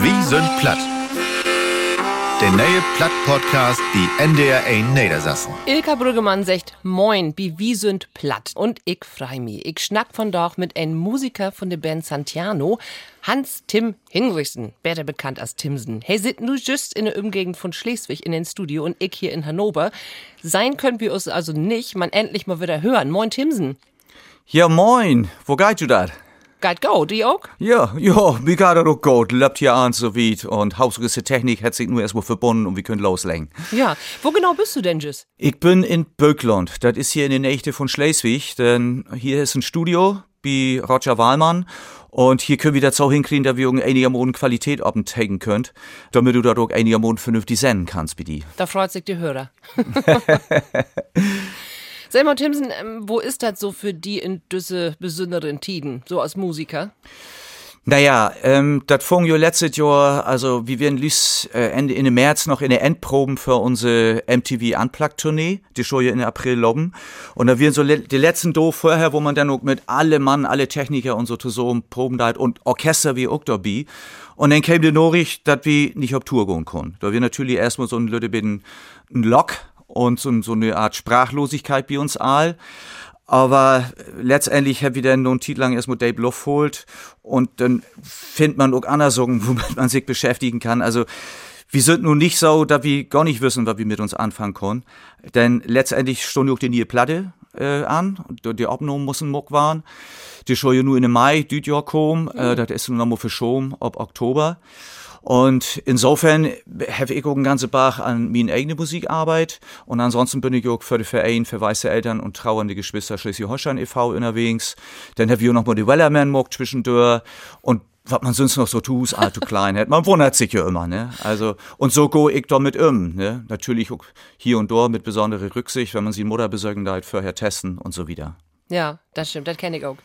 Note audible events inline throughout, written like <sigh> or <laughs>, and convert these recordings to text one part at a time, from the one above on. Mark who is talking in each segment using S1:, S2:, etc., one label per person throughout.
S1: Wie sind platt? Der neue Platt-Podcast, die NDR 1 Niedersassen.
S2: Ilka Brüggemann sagt Moin, wie wie sind platt. Und ich freu mich. Ich schnack von doch mit einem Musiker von der Band Santiano, Hans-Tim Hinrichsen, besser bekannt als Timsen. Hey, sit nu just in der Umgegend von Schleswig in den Studio und ich hier in Hannover. Sein können wir uns also nicht, man endlich mal wieder hören. Moin, Timsen.
S3: Ja, moin. Wo geht du dat?
S2: Geht go, die auch?
S3: Ja, ja, mir geht das auch gut. Lebt hier an so weit und hausgewisse Technik hat sich nur erstmal verbunden und wir können loslegen.
S2: Ja, wo genau bist du denn, Jus?
S3: Ich bin in Böckland. Das ist hier in der Nähe von Schleswig, denn hier ist ein Studio bei Roger Wahlmann und hier können wir das auch hinkriegen, dass wir einigermaßen Qualität abenteigen könnt, damit du da auch einigermaßen vernünftig senden kannst, bei die.
S2: Da freut sich die Hörer. Selma Timsen, ähm, wo ist das so für die in düsse besonderen Tiden, so als Musiker?
S3: Naja, ähm, das fing jo letztes Jahr, also wir werden lüs äh, Ende in März noch in der Endproben für unsere MTV Unplugged Tournee, die schon ja in April loben. Und da werden so le die letzten do vorher, wo man dann auch mit alle Mann, alle Techniker und so so Proben da hat und Orchester wie dabei. Und dann kam die Nachricht, dass wir nicht auf Tour gehen können. Da wir natürlich erstmal so ein Leute ein Lock und so, so eine Art Sprachlosigkeit bei uns all. Aber letztendlich habe ich dann noch einen Titel lang erstmal Dave Love holt und dann findet man auch andere Sachen, <laughs> womit man sich beschäftigen kann. Also wir sind nun nicht so, dass wir gar nicht wissen, was wir mit uns anfangen können. Denn letztendlich stund auch die neue Platte äh, an. Die Aufnahmen müssen muck waren. Die ja nur in Mai, dieses Jahr kommen. Äh, das ist nur noch mal verschoben, ab Oktober. Und insofern habe ich auch einen ganzen Bach an meine eigene Musikarbeit. Und ansonsten bin ich auch für den Verein für weiße Eltern und trauernde Geschwister Schleswig-Holstein e.V. unterwegs. Dann habe ich auch noch mal die Wellerman mock zwischendurch. Und was man sonst noch so tut, ist allzu klein. hat. Man wundert sich ja immer, ne? Also, und so go ich damit um, ne? Natürlich hier und dort mit besonderer Rücksicht, wenn man sie Mutter besorgen da vorher testen und so wieder.
S2: Ja, das stimmt, das kenne ich auch.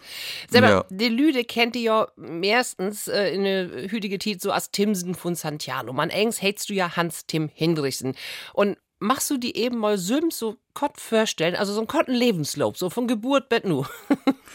S2: Selber, ja. die Lüde kennt ihr ja meistens äh, in der hütige Tit so als Timsen von Santiano. Man engs hältst du ja Hans-Tim Hinrichsen. Und machst du die eben mal so, so Kott vorstellen, also so einen kotten Lebenslauf, so von Geburt bis nu.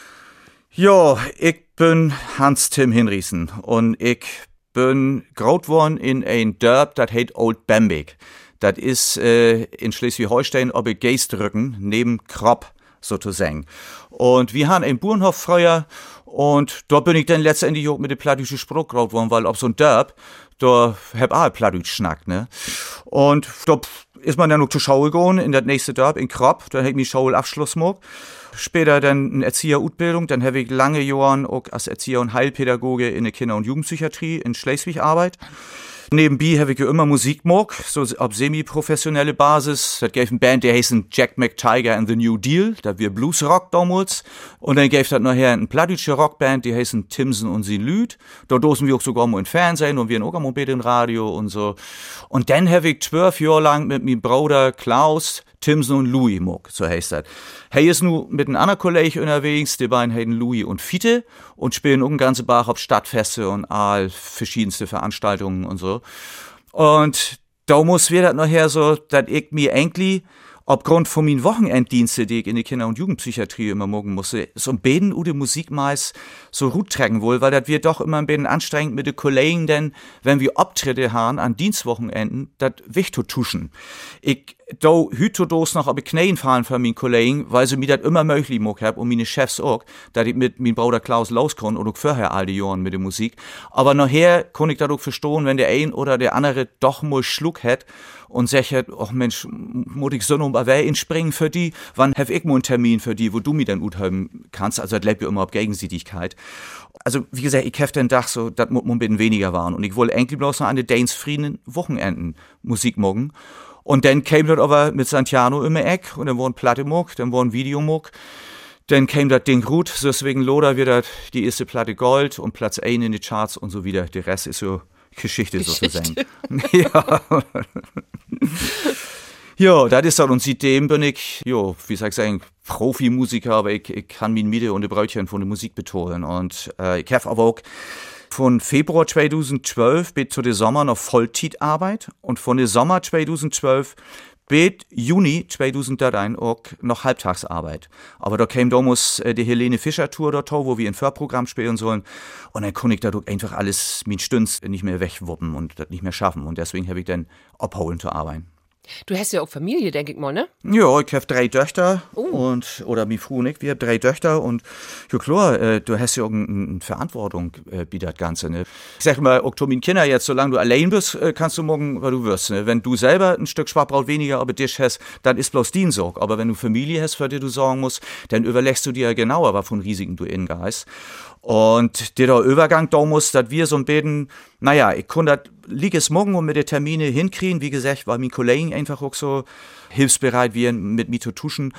S2: <laughs>
S3: ja, ich bin Hans-Tim Hinrichsen und ich bin groß worden in ein Dörp, das heißt Old Bamberg. Das ist äh, in Schleswig-Holstein ob ich Geestrücken neben Kropp sozusagen. Und wir haben einen Bauernhof früher und dort bin ich dann letztendlich auch mit dem plattdütschen Spruch groß geworden, weil auf so ein Dörp, da hab auch plattdütsch schnackt, ne? Und da ist man dann noch zur Schule gegangen, in das nächste Dörp, in Kropp, da hätte ich Schulabschluss gemacht. Später dann eine Erzieherutbildung, dann habe ich lange Jahre auch als Erzieher und Heilpädagoge in der Kinder- und Jugendpsychiatrie in Schleswig arbeit. Nebenbei habe ich ja immer Musik mag, so auf semi-professionelle Basis. Das gab eine Band, die heißt Jack McTiger and the New Deal, da wir Bluesrock damals. Und dann gab das nachher eine plattdeutsche Rockband, die heißen Timson und sie Lüd. Da dosen wir auch sogar mal im Fernsehen und wir auch mal im Radio und so. Und dann habe ich zwölf Jahre lang mit meinem Bruder Klaus Timson und Louis mag, so heißt das. Hey ist nu mit einem anderen Kollegen unterwegs, die beiden heißen Louis und Fiete und spielen um ganze Bach auf Stadtfeste und all verschiedenste Veranstaltungen und so. Und da muss wir das nachher so, dass ich mir eigentlich aufgrund von meinen Wochenenddienste, die ich in die Kinder- und Jugendpsychiatrie immer morgen musste, so ein bisschen Ude Musik meist so gut tragen wohl, weil das wird doch immer ein bisschen anstrengend mit den Kollegen, denn wenn wir Abtritte haben an Dienstwochenenden, das wichtig tuschen. Ich da hütodos noch aber Knäen fahren für meinen Kollegen, weil sie mir das immer möglich gemacht haben und meine Chefs auch, dass ich mit meinem Bruder Klaus loskon und auch vorher all die Jahren mit der Musik. Aber nachher konnte ich dadurch verstehen, wenn der ein oder der andere doch mal Schluck hat und sagt, ach Mensch, muss ich so noch mal wer springen für die, wann hab ich mal einen Termin für die, wo du mir dann gut haben kannst, also das lebt ja immer auf Gegenseitigkeit. Also, wie gesagt, ich hab den Tag so, das muss ein bisschen weniger waren und ich wollte eigentlich bloß noch an den Danes Frieden Wochenenden Musik morgen. Und dann kam das aber mit Santiano immer Eck und dann war ein Platte muck, dann war ein Videomuck. Dann kam das Ding gut, deswegen Loder wird die erste Platte Gold und Platz 1 in die Charts und so wieder. Der Rest ist so Geschichte, Geschichte. sozusagen. <laughs> ja. ja, das ist das. Und seitdem bin ich, ja, wie soll ich sagen, Profimusiker, aber ich, ich kann mein Miete und die Brötchen von der Musik betonen. Und äh, ich habe aber auch von Februar 2012 bis zu der Sommer noch Vollzeitarbeit und von der Sommer 2012 spät Juni 2013 auch noch Halbtagsarbeit. Aber da kam damals äh, die Helene Fischer Tour dort, wo wir ein Förprogramm spielen sollen. Und dann konnte ich da einfach alles mit Stünds nicht mehr wegwuppen und das nicht mehr schaffen. Und deswegen habe ich dann abholen zu arbeiten.
S2: Du hast ja auch Familie, denke ich mal, ne?
S3: Ja, ich habe drei Töchter oh. und oder mi Frau nicht, wir haben drei Töchter und ja klar, äh, du hast ja auch eine Verantwortung äh, bei das Ganze, ne? Ich sag mal, auch Kinder jetzt, solange du allein bist, äh, kannst du morgen, weil du wirst, ne? Wenn du selber ein Stück Schwabbraut weniger aber dich hast, dann ist bloß Diensorg. Aber wenn du Familie hast, für die du sorgen musst, dann überlegst du dir genauer, was von Risiken du in gehst. Und der Übergang da muss, dass wir so ein bisschen, naja, ich konnte lieg es morgen und mit den Termine hinkriegen. Wie gesagt, weil mein Kollegen einfach auch so hilfsbereit wie mit mir zu tuschen.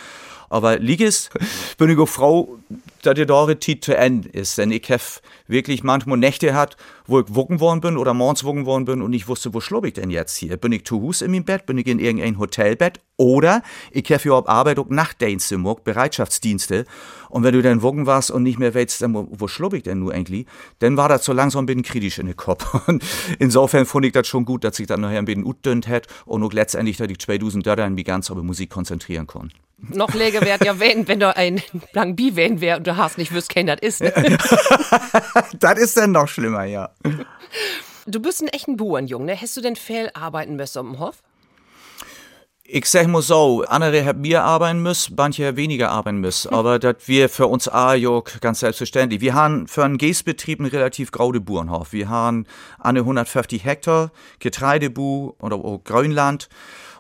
S3: Aber lieg es, <laughs> bin ich auch froh, dass die Dore Zeit zu Ende ist. Denn ich habe wirklich manchmal Nächte hat, wo ich wogen worden bin oder morgens wogen worden bin und ich wusste, wo schlob ich denn jetzt hier? Bin ich zu Hus in meinem Bett? Bin ich in irgendein Hotelbett? Oder ich habe auf Arbeit auch Nachtdienste Bereitschaftsdienste. Und wenn du dann wogen warst und nicht mehr weißt, wo, wo schlob ich denn nur eigentlich? Dann war das so langsam ein bisschen kritisch in den Kopf. <laughs> Und insofern fand ich das schon gut, dass ich dann nachher ein bisschen utdünnt hätte und auch letztendlich, dass ich 2000 Dollar in mich ganz Musik konzentrieren konnte
S2: noch läger wäre ja, wenn, wenn da ein Plan B wären wäre und du hast nicht wüsst, kein das ist. Ne? <laughs>
S3: das ist dann noch schlimmer, ja.
S2: Du bist ein echter Bauernjung, ne? Hast du denn viel arbeiten müssen am Hof?
S3: Ich sag mal so, andere haben mehr arbeiten müssen, manche weniger arbeiten müssen. Aber das wir für uns auch ganz selbstverständlich. Wir haben für einen Gästbetrieb einen relativ graue Bauernhof. Wir haben eine 150 Hektar Getreidebu oder auch Grünland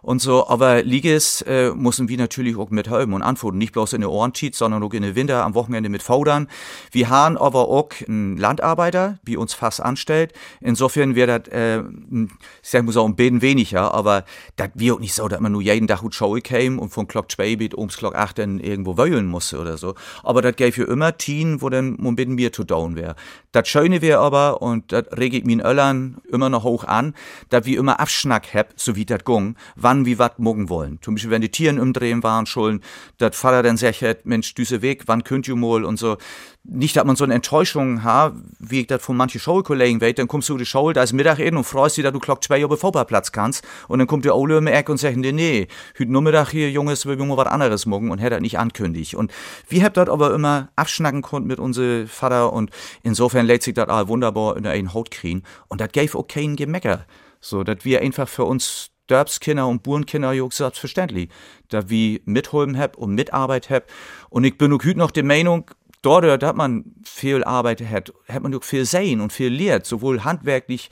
S3: und so. Aber Liges äh, müssen wir natürlich auch mit helfen und antworten. Nicht bloß in der Ohrenschied, sondern auch in der Winter am Wochenende mit Faudern. Wir haben aber auch einen Landarbeiter, wie uns fast anstellt. Insofern wäre das, äh, ich sag mal so, ein bisschen weniger, aber das wäre auch nicht so, dass man nur jeden Tag gut Show käme und von Glock 2 bis ums Glock 8 dann irgendwo wöhlen musste oder so. Aber das gäbe für immer Teen, wo dann ein bisschen mehr zu down wäre. Das Schöne wäre aber, und das rege ich mir Öllern immer noch hoch an, dass wir immer Abschnack hab, so wie das gung, wann wie wat mogen wollen. Zum Beispiel, wenn die Tieren umdrehen waren schon, dat Vater dann sagt, Mensch, düse weg, wann könnt ihr mal und so. Nicht, dass man so eine Enttäuschung hat, wie ich das von manchen Schulkollegen weiß, dann kommst du die Schule, da ist Mittag und freust dich, dass du Glock zwei Uhr Vorplatz kannst. Und dann kommt der Ole die Ecke und sagt, nee, nee, heute Nachmittag hier, Junges, wir wollen was anderes morgen und hätte das nicht ankündigt. Und wir habt das aber immer abschnacken konnten mit unserem Vater und insofern lädt sich das all wunderbar in der einen Haut kriegen. Und das gave auch keinen Gemecker. So, dass wir einfach für uns Dörpskinder und Burenkinder jo selbstverständlich, da wie mitholben hab und Mitarbeit hab. Und ich bin auch heute noch der Meinung, dort hat man viel Arbeit hat, hat man auch viel sehen und viel lehrt, sowohl handwerklich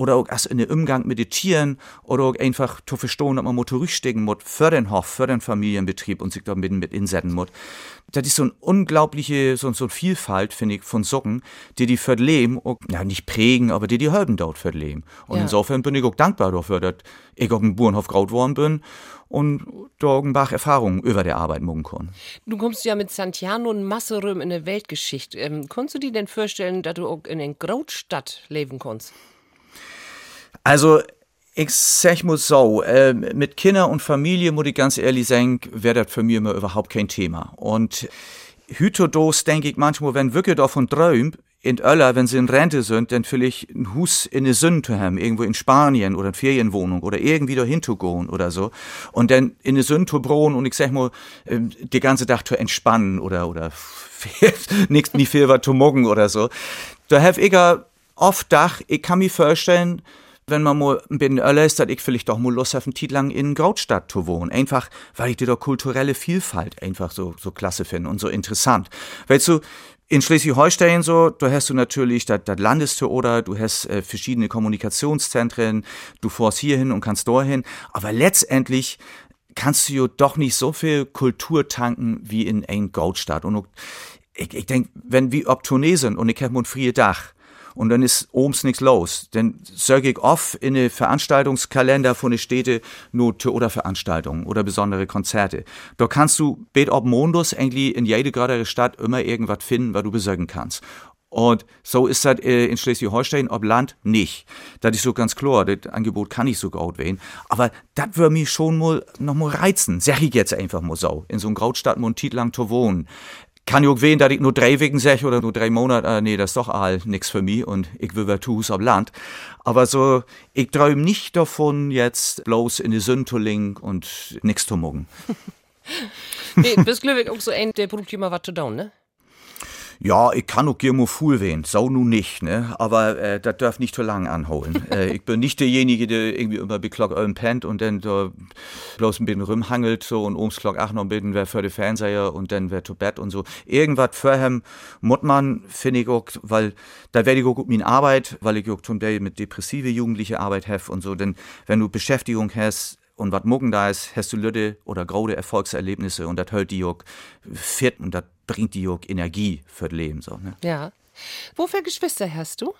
S3: oder auch erst in den Umgang mit den Tieren oder auch einfach zu verstehen, dass man mal zurückstecken muss für den Hof, für den Familienbetrieb und sich da mit, mit insetzen muss. Das ist so eine unglaubliche, so, so eine Vielfalt, finde ich, von Socken, die die für Leben, auch, ja, nicht prägen, aber die die halben dort für Leben. Und ja. insofern bin ich auch dankbar dafür, dass ich auf dem Bauernhof graut worden bin und da irgendwelche Erfahrungen über der Arbeit machen kann.
S2: Du kommst ja mit Santiano und Masserum in der Weltgeschichte. Ähm, konntest du dir denn vorstellen, dass du auch in einer Grautstadt leben kannst?
S3: Also, ich sag mal so, äh, mit Kinder und Familie, muss ich ganz ehrlich sagen, wäre das für mich immer überhaupt kein Thema. Und Hütodos denke ich manchmal, wenn wirklich davon träumt, in Öller, wenn sie in Rente sind, dann vielleicht ein Hus in eine Sünde zu haben, irgendwo in Spanien oder eine Ferienwohnung oder irgendwie dahin zu gehen oder so. Und dann in eine Sünde zu brohen und ich sag mal, ähm, die ganze Tag zu entspannen oder, oder <laughs> nichts, nie viel was zu morgen oder so. Da habe ich oft Dach, ich kann mir vorstellen, wenn man mal ein bisschen älter ist, dass ich vielleicht doch mal Lust auf einen Titel lang in Grautstadt zu wohnen. Einfach, weil ich die doch kulturelle Vielfalt einfach so, so klasse finde und so interessant. Weißt du, in Schleswig-Holstein so, da hast du natürlich das, Landestheater, du hast äh, verschiedene Kommunikationszentren, du fährst hierhin und kannst dorthin, aber letztendlich kannst du ja doch nicht so viel Kultur tanken wie in ein Goldstadt. Und ich, ich denke, wenn wir ob sind und ich habe ein frie Dach, und dann ist obens nichts los. Dann sage ich oft in den Veranstaltungskalender von den Städte nur oder Veranstaltungen oder besondere Konzerte. Da kannst du bet ob Mondus eigentlich in jede gerade Stadt immer irgendwas finden, was du besorgen kannst. Und so ist das äh, in Schleswig-Holstein, ob Land nicht. Das ist so ganz klar, das Angebot kann ich so gut wählen. Aber das würde mich schon mal noch mal reizen, sag ich jetzt einfach mal so, in so einem Grautstadt mal lang zu wohnen kann auch wehen, dass ich nur drei Wochen sech oder nur drei Monate, äh, nee, das ist doch all nix für mich und ich will wer Hus am Land. Aber so, ich träum nicht davon, jetzt bloß in <laughs> die Süntoling und nix zu mucken.
S2: nee, bist glücklich auch so ein, der braucht immer was zu tun, ne?
S3: Ja, ich kann auch gerne fuhl wehen, so nun nicht, ne? Aber äh, das darf nicht zu lang anholen. <laughs> äh, ich bin nicht derjenige, der irgendwie immer beklockt euren pennt und dann da bloß ein bisschen rumhangelt so und ums Glock auch noch ein bisschen wer für die Fernseher und dann wer zu Bett und so. Irgendwas vorhem muss man, finde ich auch, weil da werde ich auch gut mit Arbeit, weil ich auch zum Teil mit depressive Jugendliche Arbeit habe und so, denn wenn du Beschäftigung hast, und was morgen da ist, hast du Lütte oder graude Erfolgserlebnisse und das hält die auch fit und das bringt die auch Energie für das Leben. So, ne?
S2: Ja. Wofür Geschwister hast du?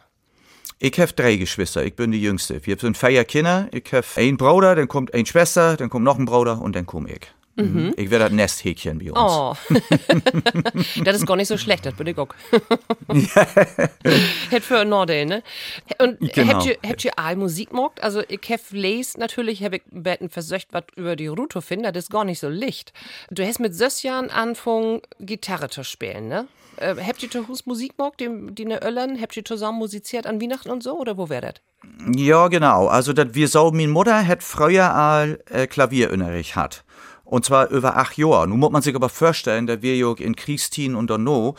S3: Ich habe drei Geschwister, ich bin die Jüngste. Wir sind vier Kinder, ich habe einen Bruder, dann kommt eine Schwester, dann kommt noch ein Bruder und dann komme ich. Mhm. Ich werde das Nesthäkchen bei uns.
S2: Oh. <laughs> das ist gar nicht so schlecht, das bin ich auch. <laughs> Hätt für Nordel, ne? Und genau. habt ihr, habt ihr all Musik gemacht? Also, ich hab les natürlich, hab ich betten versöcht, was über die Ruto finde, das ist gar nicht so licht. Du hast mit sechs Jahren angefangen, Gitarre zu spielen, ne? Äh, habt ihr Hus Musik gemacht, die, die ne Öllern? Habt ihr zusammen musiziert an Weihnachten und so, oder wo wär das?
S3: Ja, genau. Also, dat wir so, meine Mutter hat früher all äh, Klavierunterricht hat. Und zwar über acht Jahre. Nun muss man sich aber vorstellen, dass wir ja in Kriegstien und no,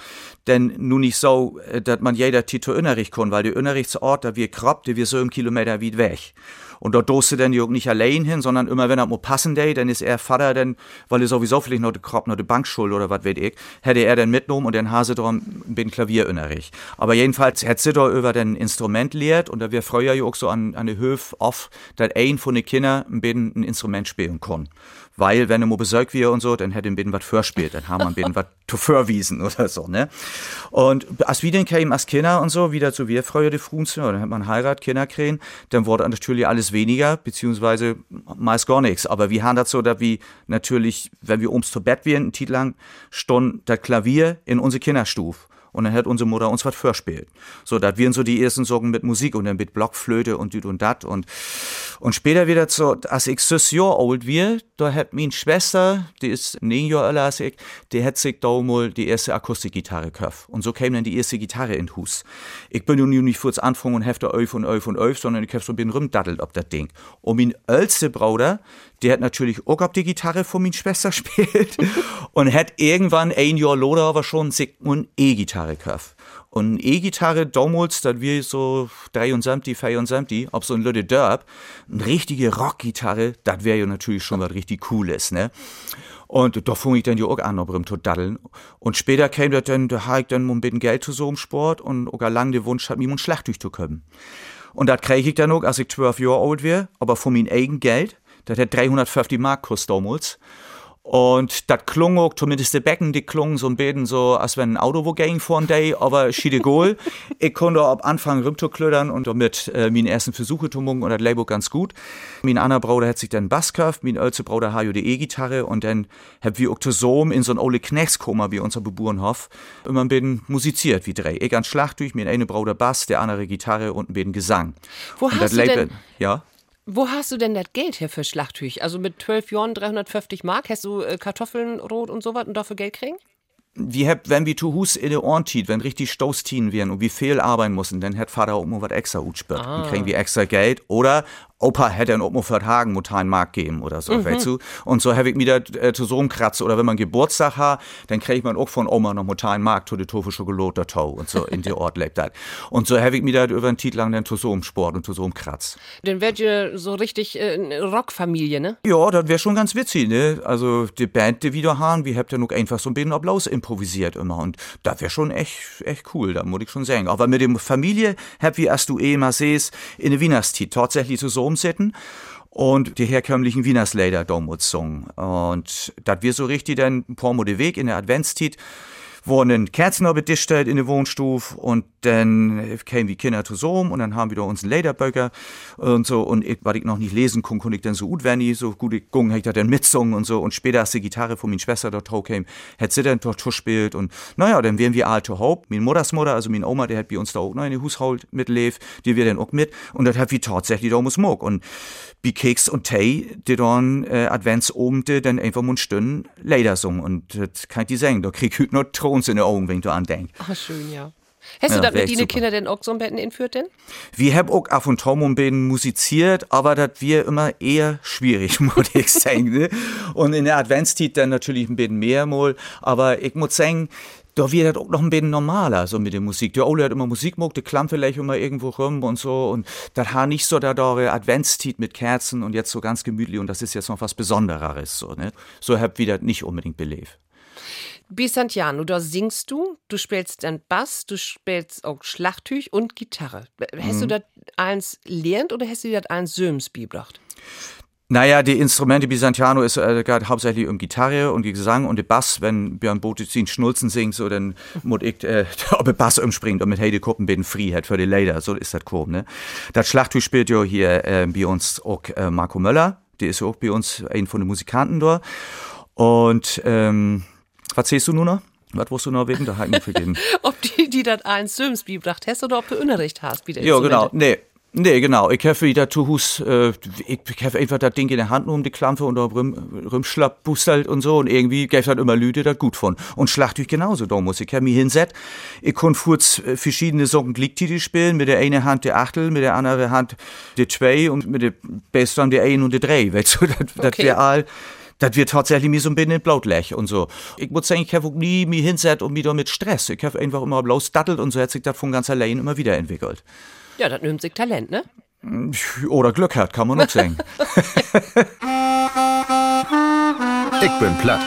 S3: denn nun nicht so, äh, dass man jeder Titel Unterricht kann, weil der Unterrichtsort, da wir kropp, der wir so im Kilometer weit weg. Und dort doste dann Jörg nicht allein hin, sondern immer wenn er mal passen day, dann ist er Vater, denn, weil er sowieso vielleicht noch die Krop, noch die Bankschule oder was weiß ich, hätte er dann mitgenommen und dann hase drum bin Klavierunterricht. Aber jedenfalls hätte sie da über den Instrument lehrt und da wir früher auch so an, an der Höfe oft, dass ein von den Kindern ein Instrument spielen kann weil wenn er mal besorgt wir und so, dann hätte ihm was vorspielt, dann haben wir ihm was <laughs> zu vorwiesen oder so, ne? Und als wir dann kamen als Kinder und so, wieder zu wir früher die Frunzen, dann hat man Heirat, Kinder kriegen, dann wurde natürlich alles weniger, beziehungsweise meist gar nichts. Aber wir haben das so, dass wir natürlich, wenn wir ums zu Bett wären, einen Titel lang, stund das Klavier in unsere Kinderstufe. Und dann hat unsere Mutter uns was vorspielt. So, da wir so die ersten Sorgen mit Musik und dann mit Blockflöte und düt und dat und, und später wieder so, als ich sechs Jahre alt wir, da hat meine Schwester, die ist neun Jahre älter als ich, die hat sich da mal die erste Akustikgitarre gekauft. Und so kam dann die erste Gitarre in Hus. Ich bin nun nicht kurz anfangen und hefte öf und öf und öf, sondern ich hab so ein bisschen rumdattelt ob das Ding. Und mein ältester Bruder, der hat natürlich auch auf die Gitarre von meiner Schwester <laughs> gespielt und hat irgendwann ein Jahr loder aber schon eine E-Gitarre gekauft. Und E-Gitarre damals, das wir so 73, 74, ob so ein Lüde Derb, eine richtige Rockgitarre, das wäre ja natürlich schon was richtig Cooles, ne? Und da fing ich dann ja auch an, um zu daddeln. Und später kam das dann, da habe ich dann ein bisschen Geld zu so einem Sport und auch lang der Wunsch hat, mir ein Schlagtuch zu können. Und das kriege ich dann auch, als ich 12 Jahre alt wäre, aber von meinem eigenen Geld. Das hat 350 Mark kostet damals. Und das klung auch, zumindest die Becken, die klungen so ein bisschen so, als wenn ein Auto wo ging vor day, aber schiede goal. <laughs> ich konnte ab Anfang rumzuklödern und damit äh, meine ersten Versuche zu machen und das Label ganz gut. Mein anderer Bruder hat sich dann Bass gekauft, mein ältester Bruder hat die E-Gitarre und dann hab wir zusammen in so ein Ole Knechskoma wie unser Beburenhof immer ein bisschen musiziert wie drei. Ich an Schlagtuch, mein eine Bruder Bass, der andere Gitarre und ein bisschen Gesang.
S2: Wo
S3: und
S2: hast du
S3: Label,
S2: denn,
S3: ja?
S2: Wo hast du denn das Geld her für Schlachttüch? Also mit 12 Jahren 350 Mark hast du äh, Kartoffeln, Rot und sowas und dafür Geld kriegen?
S3: wie hab, wenn wir zu Hus in de Ohren tiet, wenn richtig Stoßtien wären und wie viel arbeiten müssen, dann hätt Vater auch mal was extra utspürt. Ah. Dann kriegen wir extra Geld. Oder Opa hätte Tagen muss einen Mark geben oder so, mhm. weißt du? Und so habe ich mir da äh, zu so einem Kratz. Oder wenn man Geburtstag hat, dann kriegt man auch von Oma noch Mark zu der Tofu Schokolade Tau und so in der <laughs> Ort lebt das. Und so habe ich mir da über einen Titel lang dann zu so einem Sport und zu so einem Kratz.
S2: Dann werdet ihr so richtig äh, eine Rockfamilie, ne?
S3: Ja, das wäre schon ganz witzig, ne? Also die Band, die wieder haben, wir habt ja noch einfach so ein bisschen Applaus improvisiert immer. Und das wäre schon echt, echt cool, da muss ich schon sagen. Aber mit dem Familie hab wie erst du eh mal sehst, in der Wienerstit tatsächlich zu so umsetzen und die herkömmlichen Wienerslader damals singen. Und das wir so richtig dann paar den Weg in der Adventszeit wurden Kerzen bedichtet in der Wohnstuf und dann kamen die Kinder zusammen und dann haben wir da uns Lederböcker und so. Und ich, weil ich noch nicht lesen konnte, konnte ich dann so gut ich so gut ich gung, ich da dann mitsungen und so. Und später als die Gitarre von meiner Schwester dort hochkam, hat sie dann dort gespielt. Und naja, dann wären wir alte Haupt, meine Mutters Mutter, also meine Oma, die hat bei uns da auch noch in den Haushalt mitlebt, die wir dann auch mit. Und das hat wir tatsächlich da muss mag und wie Keks und Tee, die dann äh, Adventsabende dann einfach mal Stunden Leder sungen. Und das kann ich dir sagen, da krieg ich heute noch Tons in den Augen, wenn du an denkst.
S2: Ach, schön, ja. Hast
S3: Ja,
S2: du das
S3: wär
S2: mit deinen. Kindern denn auch so ein Betten inführt denn?
S3: Wir haben auch auf und zu ein bisschen musiziert, aber das wir immer eher schwierig, <laughs> muss ich sagen. Ne? Und in der Adventszeit dann natürlich ein bisschen mehr mal, aber ich muss sagen, da wird das auch noch ein bisschen normaler, so mit der Musik. Der Ole hat immer Musik gemacht, der klammt vielleicht immer irgendwo rum und so. Und das hat nicht so da dore Adventszeit mit Kerzen und jetzt so ganz gemütlich und das ist jetzt noch was Besondereres, so, ne? So hab wir das nicht unbedingt belebt.
S2: Bisantiano, da singst du, du spielst dann Bass, du spielst auch Schlagtüch und Gitarre. Hast
S3: Mhm.
S2: du das eins lernt oder hast du das eins Söms beigebracht?
S3: Naja, die Instrumente Byzantiano ist äh, hauptsächlich um Gitarre und Gesang und der Bass, wenn Björn Botezin Schnulzen singt, so dann muss ich, äh, <laughs> ob der Bass umspringt und mit Heide Kuppen bin free hat für die Leder, so ist das grob, ne? Das Schlagtuch spielt ja hier äh, bei uns auch äh, Marco Möller, der ist ja auch bei uns ein von den Musikanten da. Und ähm, was siehst du nun noch? Was musst du noch habe ich mich vergeben.
S2: Ob die, die das eins Söms beigebracht hast oder ob du Unterricht hast? Wie
S3: Ja, genau. Nee. Nee, genau. Ich habe wieder zu Hus, äh, ich habe einfach das Ding in der Hand um die Klampe und da rumschlapp, bustelt und so und irgendwie gäbe dann immer Lüde das gut von. Und Schlagtüch genauso, da muss ich hab mich hinset. Ich kon kurz äh, verschiedene Sorten Gliedtitel spielen, mit der eine Hand der Achtel, mit der andere Hand der Zwei und mit der Bassdrum der Ein und der Drei, weißt du, <laughs> das,
S2: Okay.
S3: wär all, das wird tatsächlich mir so ein bisschen blautlech und so. Ich muss sagen, ich habe auch nie mich hinset und mich da mit Stress. Ich habe einfach immer bloß dattelt und so hat sich das von ganz allein immer wieder entwickelt.
S2: Ja, das nimmt sich Talent, ne?
S3: Oder Glück hat, kann man auch <laughs> sagen. <laughs> <laughs>
S1: Ich bin platt.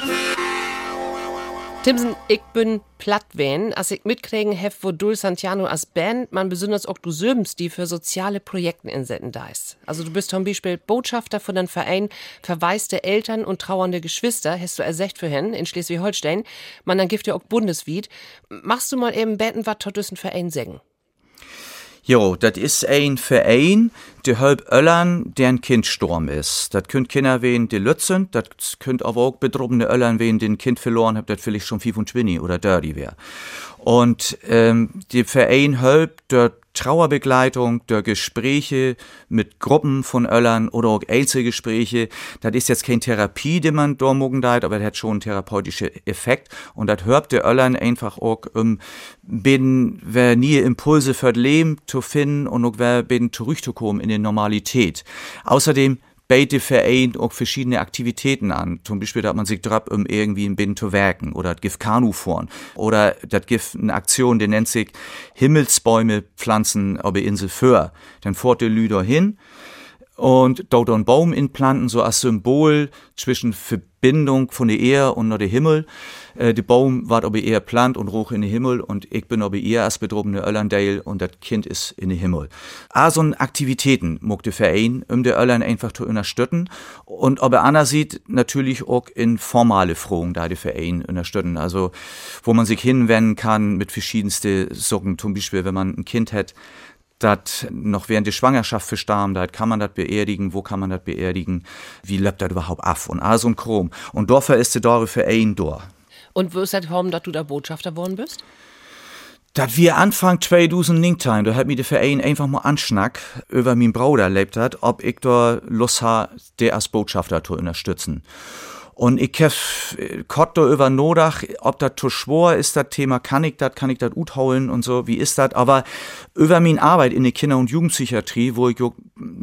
S2: Timsen, ich bin platt wen, als ich mitkriegen hef, wo Dul Santiano als Band, man besonders auch du Söms, die für soziale Projekte insetzen da ist. Also du bist zum Beispiel Botschafter von einem Verein verwaiste Eltern und trauernde Geschwister, hast du ersecht für hin in Schleswig-Holstein. Man, dann gibt ja auch bundesweit. Machst du mal eben beten, was ein Verein sagen?
S3: Jo, das ist ein Verein, der halb Öllern, deren Kind storm ist. Das könnt Kinder wen, die lützen, das könnt aber auch bedrobene Öllern wen, den Kind verloren habt, das vielleicht schon 25 oder 30 wär. Und ähm, der Verein halb der Trauerbegleitung, der Gespräche mit Gruppen von Öllern oder auch Einzelgespräche. Das ist jetzt keine Therapie, die man da deit, aber das hat schon einen therapeutischen Effekt. Und das hört der Öllern einfach auch, um bin, wer nie Impulse für das Leben zu finden und auch wer bin zurückzukommen in die Normalität. Außerdem bietet Verein auch verschiedene Aktivitäten an. Zum Beispiel, dass man sich drauf, um irgendwie ein Binnen zu werken oder das gibt Kanu fahren oder das gibt eine Aktion, die nennt sich Himmelsbäume pflanzen auf der Insel Föhr. Dann fährt der Lüder hin und dort einen Baum inplanten, so als Symbol zwischen Verbindung von der Erde und der Himmel. Äh, der Baum ward aber eher plant und hoch in den Himmel und ich bin aber eher als bedrobene Öllerndeil und das Kind ist in den Himmel. Also Aktivitäten mag der Verein, um der Öllern einfach zu unterstützen und aber Anna sieht natürlich auch in formale Frohen da der Verein unterstützen, also wo man sich hinwenden kann mit verschiedenste Sachen, zum Beispiel wenn man ein Kind hat, das noch während der Schwangerschaft verstarben, da kann man das beerdigen, wo kann man das beerdigen, wie läuft das überhaupt ab und all so ein Chrom. Und dafür ist Dore für ein Dor.
S2: Und wo ist das gekommen, dass du da Botschafter geworden bist?
S3: Dat wir Anfang 2019, da hat mir der Verein einfach mal anschnack über mein Bruder erlebt hat, ob ich da Lust ha, der als Botschafter zu unterstützen. Und ich hab kott da über Nodach, ob das zu schwor ist, das Thema, kann ich das, kann ich das gut holen und so, wie ist das? Aber über meine Arbeit in der Kinder- und Jugendpsychiatrie, wo ich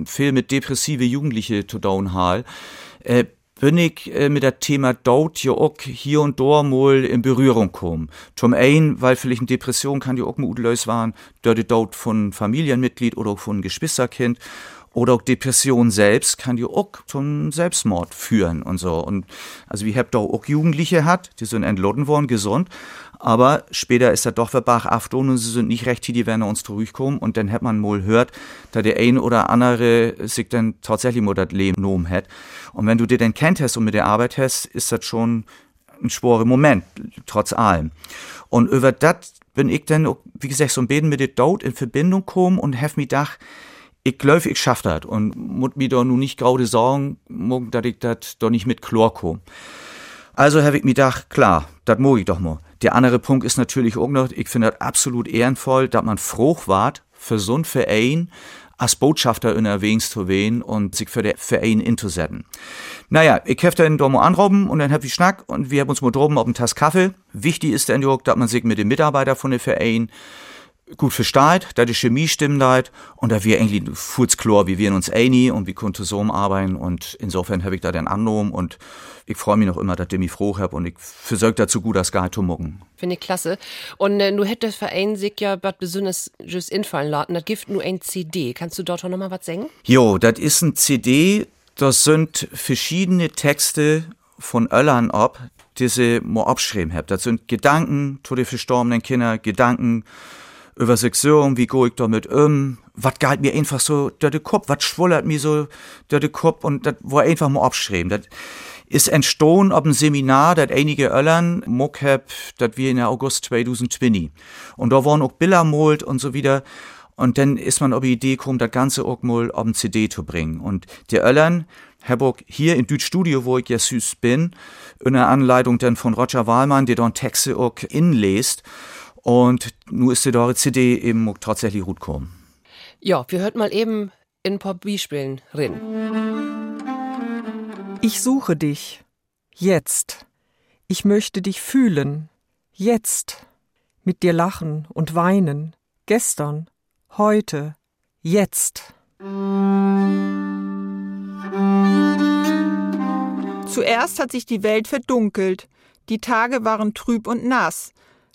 S3: viel mit depressive Jugendliche zu tun hal, äh, bin ich äh, mit dem Thema Tod ja auch hier und da mal in Berührung kommen. Zum einen, weil vielleicht eine Depression kann ja auch mal utlöst waren, Tod von Familienmitglied oder von Geschwisterkind. Oder auch Depression selbst kann ja auch zum Selbstmord führen und so. Und also wir habt da auch Jugendliche hat, die sind entladen worden, gesund. Aber später ist das doch verbach Afton und sie sind nicht recht, die werden uns zurückkommen. Und dann hat man mal hört, da der ein oder andere sich dann tatsächlich mal das Leben genommen hat. Und wenn du dir dann kennt hast und mit der Arbeit hast, ist das schon ein schworer Moment, trotz allem. Und über das bin ich dann, wie gesagt, so ein Beten mit der Tod in Verbindung gekommen und hab mich gedacht, ich glaube, ich schaff das und muss mir doch nur nicht gerade sorgen, morgen, dass ich das doch nicht mit Chlor komme. Also habe ich mir gedacht, klar, das mag ich doch mal. Der andere Punkt ist natürlich auch noch, ich finde das absolut ehrenvoll, dass man froh wart für so ein Verein als Botschafter unterwegs zu wehen und sich für den Verein einzusetzen. Naja, ich habe dann da mal anroben und dann hab ich Schnack und wir haben uns mal droben auf einen Tass Kaffee. Wichtig ist dann auch, dass man sich mit den Mitarbeitern von der Verein gut versteht, da die Chemie stimmt halt und da wir eigentlich fuhrt's klar, wie wir in uns einig und wie konnte so arbeiten und insofern habe ich da den angenommen und ich freue mich noch immer, dass mich froh hab und ich versorge dazu gut, das Gehalt zu mucken.
S2: Finde ich klasse. Und äh, du hättest Verein sich ja was besonders just infallen lassen. Das gibt nur ein CD. Kannst du dort noch mal was sagen?
S3: Jo, das ist ein CD, das sind verschiedene Texte von Öllern ab, die sie mal abschreiben hab. Das sind Gedanken zu den verstorbenen Kindern, Gedanken über Sexualität, wie gehe ich damit um, was galt mir einfach so durch den Kopf, was schwollert mir so durch den Kopf und das war einfach mal abschreiben. Das ist entstanden ab einem Seminar, das einige Öllern mock hab, das wir in August 2020. Und da waren auch Bilder malt und so wieder. Und dann ist man auf die Idee gekommen, das Ganze auch mal auf ein CD zu bringen. Und die Öllern hab auch hier in Deutsch Studio, wo ich ja süß bin, in der Anleitung dann von Roger Wahlmann, der dann Texte auch inläst. Und nun ist die dort CD eben auch tatsächlich gut gekommen.
S2: Ja, wir hört mal eben in ein paar Beispielen rein.
S4: Ich suche dich. Jetzt. Ich möchte dich fühlen. Jetzt. Mit dir lachen und weinen. Gestern. Heute. Jetzt.
S5: Zuerst hat sich die Welt verdunkelt. Die Tage waren trüb und nass.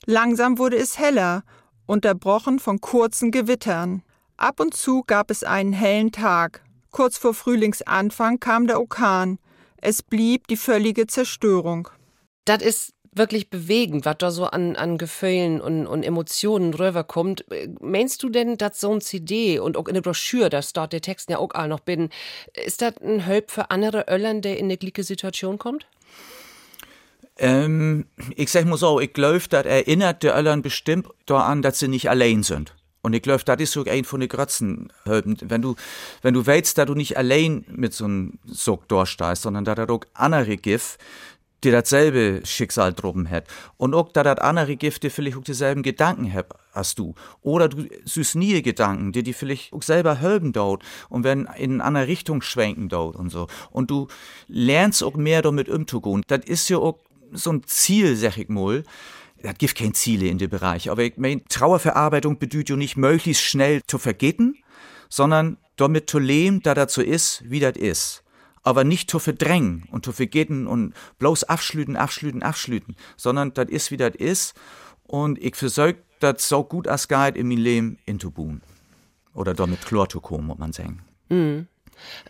S5: Langsam wurde es heller, unterbrochen von kurzen Gewittern. Ab und zu gab es einen hellen Tag. Kurz vor Frühlingsanfang kam der Orkan. Es blieb die völlige Zerstörung.
S2: Das ist wirklich bewegend, was da so an, an Gefühlen und, und Emotionen rüberkommt. Meinst du denn, dass so ein CD und auch in der Broschüre, dass dort die Texten ja auch all noch bin, ist das ein Help für andere Öllern, der in eine gleiche Situation kommt?
S3: Ähm, ich sag mal so, ich glaube, das erinnert die Öllern bestimmt daran, dass sie nicht allein sind. Und ich glaube, das ist so ein von den Grötzen. Wenn du, wenn du weißt, dass du nicht allein mit so einem Sog durchstehst, sondern dass da auch andere gibt, die dasselbe Schicksal droben hat. Und auch, da das andere gibt, die vielleicht auch dieselben Gedanken hat als du. Oder du süß nie Gedanken, die die vielleicht auch selber helfen dort und werden in eine andere Richtung schwenken dort und so. Und du lernst auch mehr damit umzugehen. Das ist ja auch so ein Ziel, sag ich mal, das gibt kein Ziele in dem Bereich. Aber ich meine, Trauerverarbeitung bedeutet ja nicht möglichst schnell zu vergessen, sondern damit zu leben, da so ist, wie das ist. Aber nicht zu verdrängen und zu vergessen und bloß abschlüten, abschlüten, abschlüten, sondern das ist, wie das ist. Und ich versuche, das so gut als geht in mein Leben inzubauen. Oder damit klar zu kommen, muss man sagen.
S2: Mhm.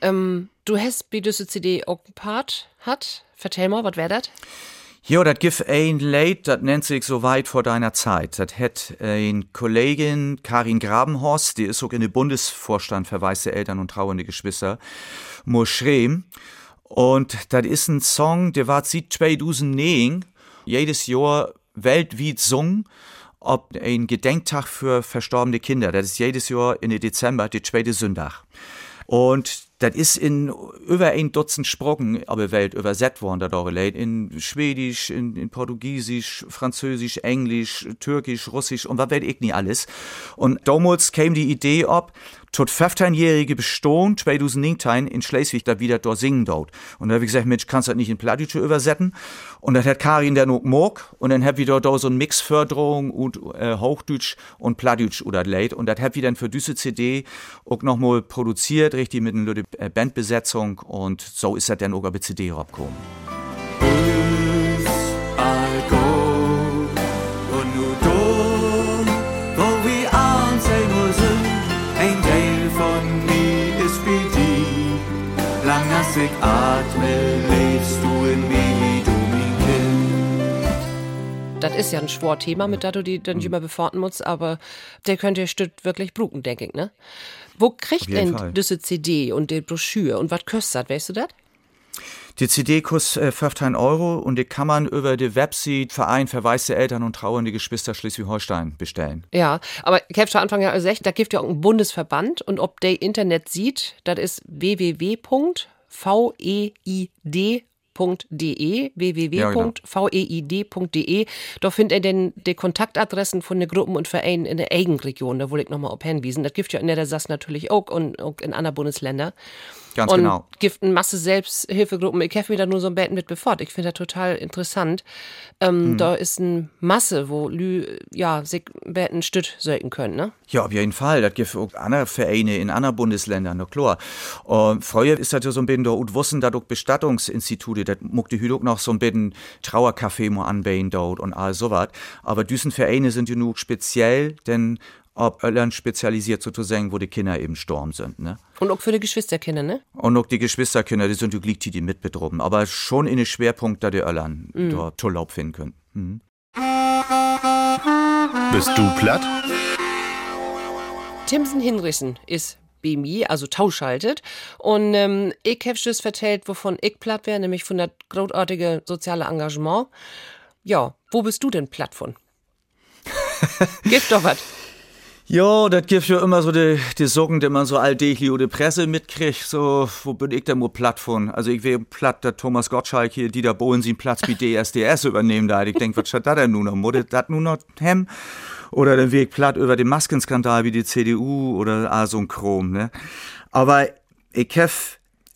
S2: Ähm, du hast bei dieser CD auch ein Part hat. Vertell mal, was wäre das?
S3: Jo, das gibt ein Lied, das nennt sich so weit vor deiner Zeit. Das hat ein Kollegin Karin Grabenhorst, die ist auch in den Bundesvorstand für weiße Eltern und trauernde Geschwister, mo schreem. Und das ist ein Song, der war seit 2009 jedes Jahr weltweit sung ob ein Gedenktag für verstorbene Kinder. Das ist jedes Jahr in Dezember, der zweite Sonntag. Und das ist in über ein Dutzend Sprachen aber Welt übersetzt worden, das in Schwedisch, in, in Portugiesisch, Französisch, Englisch, Türkisch, Russisch und was weiß ich nicht alles. Und damals kam die Idee ab, tot 15-jährige Bestohn 2019 in Schleswig da wieder dort singen dort. Und da habe ich gesagt, Mensch, kannst du das nicht in Plattdeutsch übersetzen? Und dann hat Karin dann auch morg und dann hab ich dort so ein Mixförderung und äh, Hochdeutsch und Plattdeutsch oder leid. Und das hab ich dann für diese CD auch nochmal produziert, richtig mit einer äh, Bandbesetzung und so ist das dann auch bei CD rausgekommen.
S2: Ich atme, lebst du in mir wie du mein Kind. Das ist ja ein schwer Thema, mit dem du die dann immer befahren musst, aber der könnte ja Stück wirklich bruken, denke ich, ne? Wo kriegt denn Fall. diese CD und die Broschüre und was kostet, weißt du das?
S3: Die CD kostet äh, 15 Euro und die kann man über die Website Verein Verwaiste Eltern und Trauernde Geschwister Schleswig-Holstein bestellen.
S2: Ja, aber ich habe schon Anfang ja gesagt, da gibt ja auch einen Bundesverband und ob der Internet sieht, das ist www veid feid.de, www.veid.de. Da findet ihr denn die Kontaktadressen von den Gruppen und Vereinen in der Eigenregion. Da wollte ich nochmal auf hinwiesen. Das gibt ja in der Sass natürlich auch und auch in anderen Bundesländern.
S3: Ganz
S2: und
S3: genau.
S2: gibt eine Masse Selbsthilfegruppen. Ich helfe mir da nur so ein Betten mit befort. Ich finde das total interessant. Ähm,
S3: Mhm.
S2: Da ist eine Masse, wo Lü, ja, sich Betten stütt sollten können, ne?
S3: Ja, auf jeden Fall. Das gibt auch andere Vereine in anderen Bundesländern, na klar. Und früher ist das ja so ein bisschen da und wissen, da Bestattungsinstitute, das muckte hüt auch noch so ein bisschen Trauercafé mo anbauen dort und all sowas. Aber düsen Vereine sind genug speziell, denn ob Öllern spezialisiert sozusagen, wo die Kinder eben storm sind, ne?
S2: Und auch für die Geschwisterkinder, ne?
S3: Und auch die Geschwisterkinder, die sind ja liegt die, die mit bedroben. Aber schon in den Schwerpunkt, da die Öllern
S2: Mhm.
S3: da Urlaub finden können. Mhm.
S1: Bist du platt?
S2: Timsen Hinrichsen ist BMI, also tauschaltet. Und ähm, ich habe das vertellt, wovon ich platt wäre, nämlich von das großartige soziale Engagement. Ja, wo bist du denn platt von? <laughs> Gib doch was.
S3: Ja, das gibt ja immer so die, die Sorgen, die man so alltäglich oder Presse mitkriegt, so, wo bin ich denn nur platt von? Also ich wäre platt, dass Thomas Gottschalk hier, Dieter Bohlen, seinen Platz wie DSDS übernehmen da. Ich denk, was steht da denn nun noch? Muss das nun noch hem? Oder den Weg platt über den Maskenskandal wie die CDU oder ah, so ein Chrom, ne? Aber ich hab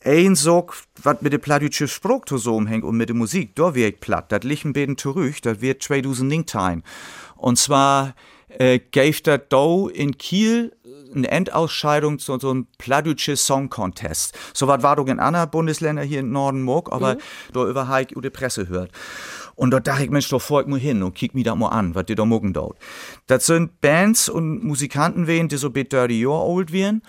S3: ein Sog, was mit dem plattdeutsche Spruch zusammenhängt und mit der Musik, da wär ich platt. Das liegt ein bisschen zurück, das wird 2019. Und zwar äh, gäf das da in Kiel eine Endausscheidung zu so einem plattdeutsche Song Contest. So was war doch in anderen Bundesländern hier im Norden Moog, aber da über Heik die Presse hört. Und da dachte ich, Mensch, da fahr ich mal hin und kick mich da mal an, was die da mucken dort. Das sind Bands und Musikanten wehen, die so bit 30 Jahre alt wären.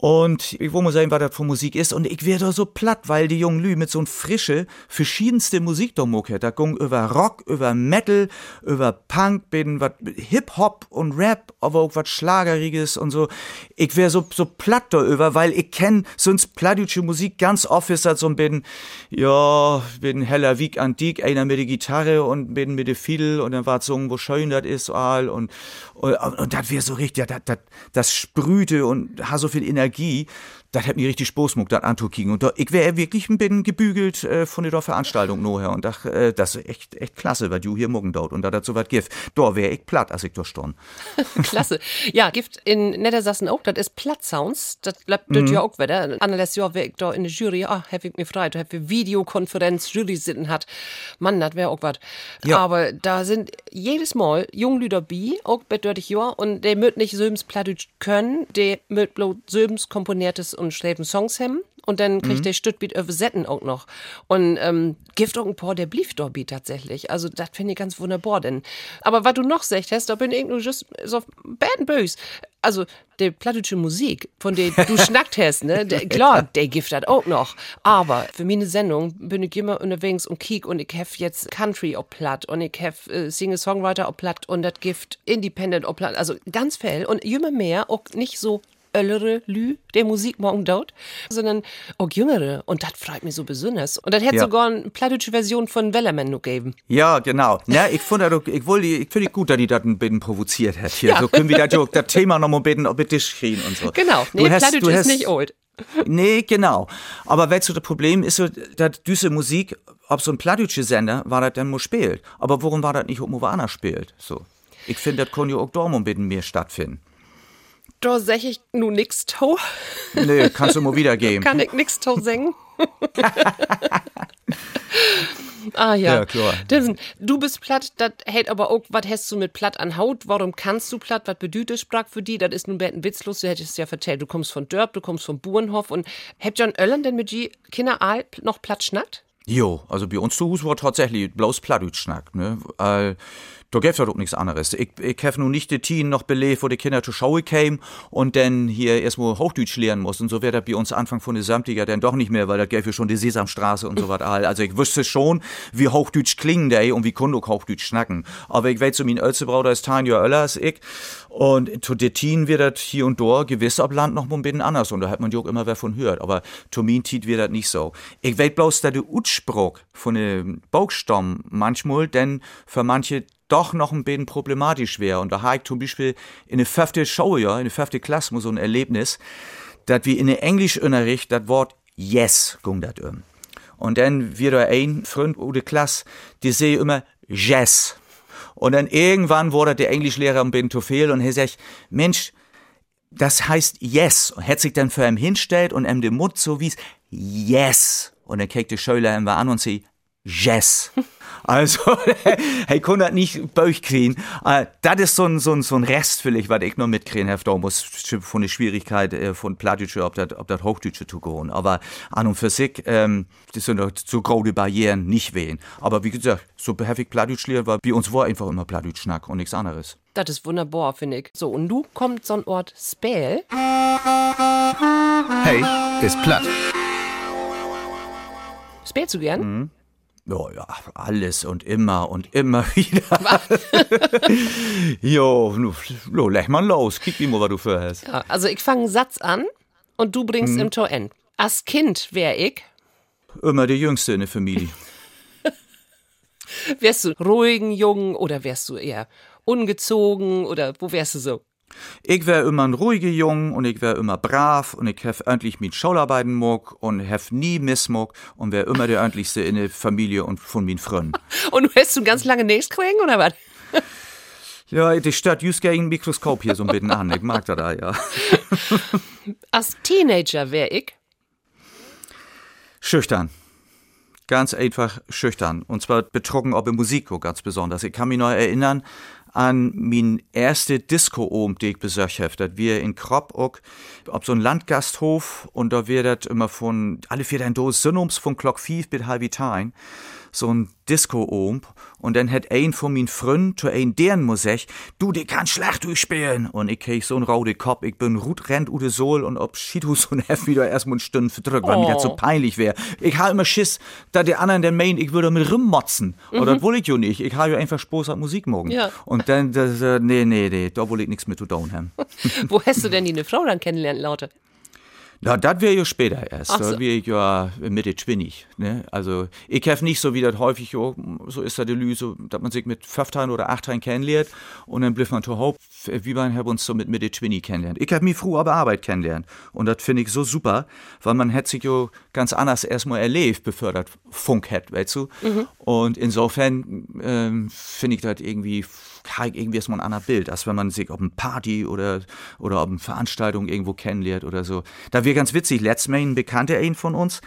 S3: Und ich will mal sagen, was das für Musik ist. Und ich werde so platt, weil die jungen Lü mit so frische, verschiedenste Musik da mucke. Da gung über Rock, über Metal, über Punk, bin was Hip-Hop und Rap, aber auch was Schlageriges und so. Ich wär so, so platt da über, weil ich kenn sonst plattdeutsche Musik ganz oft ist das so ein bisschen, ja, bin heller Wieg antik, einer mit der Gitarre und bin mit der Fiedel und dann war so, wo schön das ist, all und, und, und das wär so richtig, das, das, das sprühte und hat so viel Energie, aqui. Das hat mir richtig Spaß gemacht, das anzukicken. Und da, ich wäre wirklich ein bisschen gebügelt äh, von der Veranstaltung nachher. Und dach, äh, das ist echt, echt klasse, was du hier morgen dort und da so was gibt. Da wäre ich platt, als ich da stand. <laughs>
S2: Klasse. Ja, gibt in Niedersassen auch, das ist Platt-Sounds. Das bleibt mhm. ja auch wieder. Anderes Jahr wäre ich da in der Jury, ah, hab ich mir frei, da hab ich Videokonferenz, Jury sitten hat. Mann, das wäre auch was.
S3: Ja.
S2: Aber da sind jedes Mal Junglüder bi, auch bei 30 Jahr, und der möt nicht Söms Plattdeutsch können, der möt bloß Söms komponiertes und schreiben Songs haben. Und dann kriegt der Stüttbeat übersetten auch noch. Und ähm, gibt auch ein paar, der blieb bi tatsächlich. Also das finde ich ganz wunderbar. Denn. Aber was du noch sagst hast, da bin ich nur just so bad and böse. Also die plattdeutsche Musik, von der du <laughs> schnackt hast, ne? Der, klar, der gibt das auch noch. Aber für meine Sendung bin ich immer unterwegs und kiek und ich hab jetzt Country auf platt und ich hab äh, Single-Songwriter auf platt und das gibt Independent auf platt. Also ganz viel und immer mehr auch nicht so öllere Lü der Musik morgen dort, sondern auch jüngere. Und das freut mich so besonders. Und das hätte
S3: Ja.
S2: sogar eine plattdeutsche Version von Wellerman noch geben.
S3: Ja, genau. Ja, ich das, ich wollte, ich finde gut, dass die das ein bisschen provoziert hat hier.
S2: Ja.
S3: So können wir das, das Thema noch mal ein bisschen auf den Tisch kriegen und so.
S2: Genau.
S3: Du
S2: Nee,
S3: hast-
S2: Plattdeutsch
S3: du
S2: ist
S3: hast-
S2: nicht old.
S3: Nee, genau. Aber weißt du, das Problem ist so, dass diese Musik, ob so ein plattdeutsche Sender, war das dann mal spielt. Aber warum war das nicht, ob woanders spielt? So. Ich finde, das kann ja auch dort ein bisschen mehr stattfinden.
S2: Da sag ich nu nix to.
S3: Nee, kannst du mal wiedergeben.
S2: Kann ich nix to singen. <laughs> ah ja.
S3: Ja, klar.
S2: Dimsen, du bist platt, das hält aber auch, was hast du mit platt an Haut? Warum kannst du platt? Was bedeutet das Sprach für die? Das ist nun ein witzlos, du hättest ja vertellt. Du kommst von Dörp, du kommst von Burenhof und habt John Öllern denn mit die Kinder noch platt schnackt?
S3: Jo, also bei uns zu Hause war tatsächlich bloß Plattdeutsch schnack, ne? Äh, da gäb's ja doch nichts anderes. Ich, ich hab nun nicht die Teen noch belebt, wo die Kinder zur Schau kämen und dann hier erstmal Hochdeutsch lernen mussten. So wäre das bei uns Anfang von den 70er dann doch nicht mehr, weil da gäbe schon die Sesamstraße und so was. Also ich wüsste schon, wie Hochdeutsch klingen der und wie Kundo Hochdeutsch schnacken. Aber ich weiß, so mein ältester Bruder ist Tanja Öller als ich. Und zu der Teen wird das hier und da gewiss ab Land noch ein bisschen anders. Und da hat man ja auch immer wer von hört. Aber zu Tiet wird das nicht so. Ich weiß bloß, dass der Utspruch von dem Baugstamm manchmal denn für manche doch noch ein bisschen problematisch wäre. Und da habe ich zum Beispiel in der fünften Show, ja, in der fünften Klasse mal so ein Erlebnis, dass wir in der Englischunterricht das Wort yes gung dat um. Und dann wird da ein Freund oder Klasse, die sehe immer Jazz. Und dann irgendwann wurde der Englischlehrer ein bisschen zu viel und er sagt, Mensch, das heißt yes. Und hat sich dann für ihn hinstellt und ihm den Mund so wies, yes. Und dann kriegt die Schüler ihn an und sie, yes. Also, <laughs> hey, konnte das nicht durchkriegen. Äh, das ist so ein, so ein, so ein Rest vielleicht, was ich noch mitkriegen habe, da muss von der Schwierigkeit äh, von Plattdeutsche, ob das, ob das Hochdeutsche zu gehen. Aber an und für sich, ähm, das sind doch so große Barrieren nicht wehen. Aber wie gesagt, so behäftig Plattdeutsch lernen war, bei uns war einfach immer Plattdeutsch Schnack und nichts anderes.
S2: Das ist wunderbar, finde ich. So, und du kommt so ein Ort Spell.
S1: Hey, ist platt.
S2: Spellst du gern?
S3: Mhm. Ja, ja, alles und immer und immer <laughs> wieder. jo, nu, leg mal los. Kick mal, was du für hast.
S2: Ja, also ich fange einen Satz an und du bringst
S3: Mhm.
S2: im Tor end. Als Kind wär ich,
S3: Immer der Jüngste in der Familie. <laughs>
S2: wärst du ruhigen Jungen oder wärst du eher ungezogen oder wo wärst du so?
S3: Ich wär immer ein ruhiger Jung und ich wär immer brav und ich hef endlich mit Schaularbeiten mag und hef nie Missmog und wär immer der endlichste in der Familie und von min Freunden. <laughs>
S2: Und du hast du ganz lange nichts kriegen oder was? <laughs>
S3: Ja, die stört just gegen Mikroskop hier so ein bisschen an. Ich mag das da, ja. <laughs>
S2: Als Teenager wär ich,
S3: Schüchtern. Ganz einfach schüchtern. Und zwar betrogen ob in Musik ganz besonders. Ich kann mich noch erinnern an mein erste Disco-Ohm, die ich besucht habe. Das wir in Kropp auch, ob so ein Landgasthof und da wird das immer von, alle vier dein Dos Synoms von Glock 5 bis halb Time. So ein Disco-Ohm. Und dann hat ein von meinen Freunden zu ein deren Musik, du, die kann schlecht durchspielen. Und ich krieg so ein raude Kopf, ich bin rut rennt ude Sohl und ob Schiedhus <laughs> und Hef wieder erstmal eine Stunde verdrückt, weil mir das so
S2: Oh.
S3: peinlich wäre. Ich habe immer Schiss, da der anderen der meint, ich würde mit rummotzen. Aber das will ich ja nicht. Ich habe ja einfach Spaß an Musik morgen.
S2: Ja.
S3: Und dann, das, äh, nee, nee, nee, da will ich nichts mit zu tun haben. <laughs>
S2: wo hast du denn die ne Frau dann kennenlernen, Laute?
S3: Na, das wäre ja später erst.
S2: Ach so.
S3: Da wäre ich ja Mitte 20. Ne? Also, ich habe nicht so wie das häufig jo, so ist da die so, dass man sich mit 15 oder 18 kennenlernt und dann bleibt man zu Haupt, wie man haben uns so mit Mitte 20 kennenlernt. Ich habe mich früher aber Arbeit kennenlernt und das finde ich so super, weil man hätte sich jo ganz anders erstmal erlebt, bevor das Funk hat, weißt du? Und insofern ähm, finde ich das irgendwie ich irgendwie erstmal ein anderes Bild, als wenn man sich auf eine Party oder, oder auf eine Veranstaltung irgendwo kennenlernt oder so. Da wir ganz witzig, letztes Mal ein Bekannter ein von uns,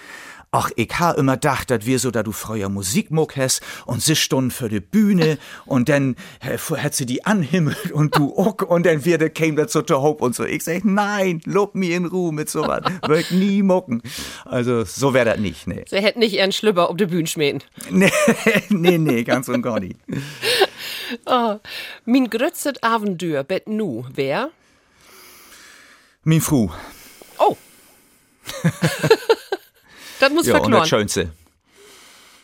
S3: Ach, ich ha immer gedacht, dass wir so, da du früher Musikmuck hast und sie Stunden für die Bühne und dann hat sie die anhimmelt und du <laughs> auch und dann wieder käme das so zur Hope und so. Ich sag, nein, lob mir in Ruhe mit sowas. <laughs> Wird nie mucken. Also, so wär das nicht, nee.
S2: Sie hätten nicht ihren Schlüpper auf die Bühne schmähen.
S3: Nee, <laughs> nee, nee, ganz und gar nicht. <laughs>
S2: Min grötzet Aventür bet nu, wer?
S3: Min Fru.
S2: Oh. <laughs> das muss
S3: Ja, und
S2: verkloren.
S3: das Schönste.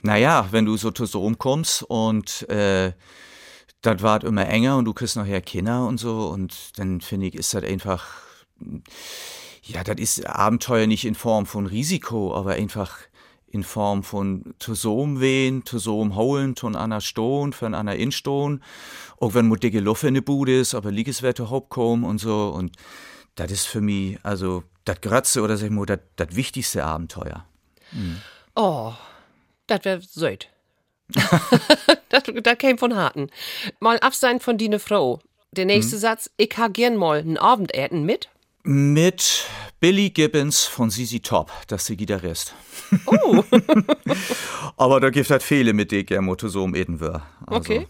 S3: Naja, wenn du so so rumkommst und äh, das ward immer enger und du kriegst nachher Kinder und so und dann finde ich, ist das einfach, ja, das ist Abenteuer nicht in Form von Risiko, aber einfach in Form von zusammen wehen, zusammen holen, von einer Ston, von einer Inston, auch wenn mal dicke Luft in der Bude ist, aber Liegeswerte kommen und so und das ist für mich, also, das Grötze oder sag ich mal, das wichtigste Abenteuer.
S2: Oh, das wär söd. <laughs> das, das käme von Harten. Mal absein von die ne Frau. Der nächste
S3: Hm?
S2: Satz, ich ha gern mal n Abendäten mit.
S3: Mit Billy Gibbons von ZZ Top, das ist der Gitarrist.
S2: Oh, <laughs>
S3: Aber da gibt halt viele, mit denen ich gerne mal so um Eden wär. Also,
S2: okay.